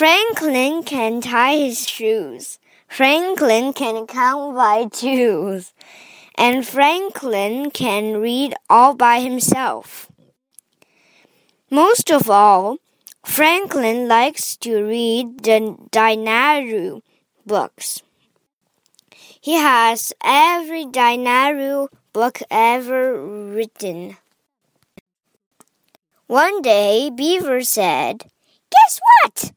Franklin can tie his shoes. Franklin can count by twos. And Franklin can read all by himself. Most of all, Franklin likes to read the Dinaru books. He has every Dinaru book ever written. One day, Beaver said, Guess what?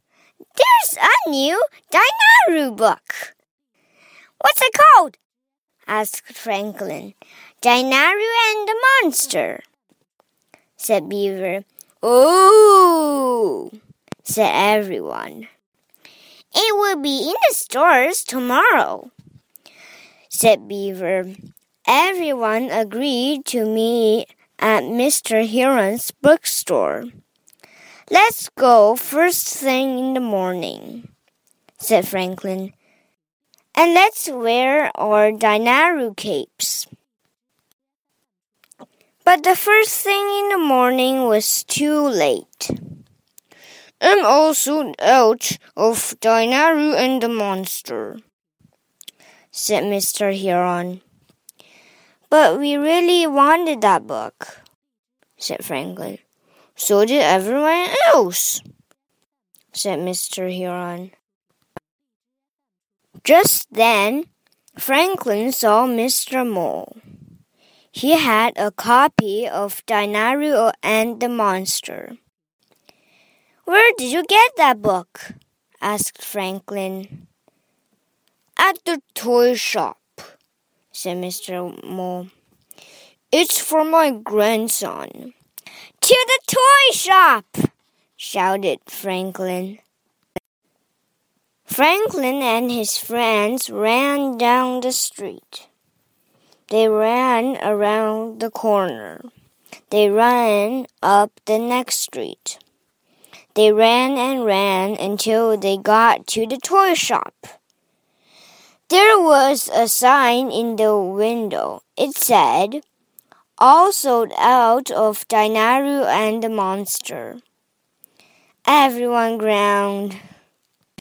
There's a new Dinaru book. What's it called? asked Franklin. Dinaru and the Monster, said Beaver. Oh, said everyone. It will be in the stores tomorrow, said Beaver. Everyone agreed to meet at Mr. Heron's bookstore. Let's go first thing in the morning, said Franklin. And let's wear our Dinaru capes. But the first thing in the morning was too late. I'm also out of Dinaru and the monster, said Mr. Heron. But we really wanted that book, said Franklin. So did everyone else, said Mr. Heron. Just then, Franklin saw Mr. Mole. He had a copy of Dinaru and the Monster. Where did you get that book? asked Franklin. At the toy shop, said Mr. Mole. It's for my grandson. To the toy shop! shouted Franklin. Franklin and his friends ran down the street. They ran around the corner. They ran up the next street. They ran and ran until they got to the toy shop. There was a sign in the window. It said, All sold out of Dinaru and the monster. Everyone groaned.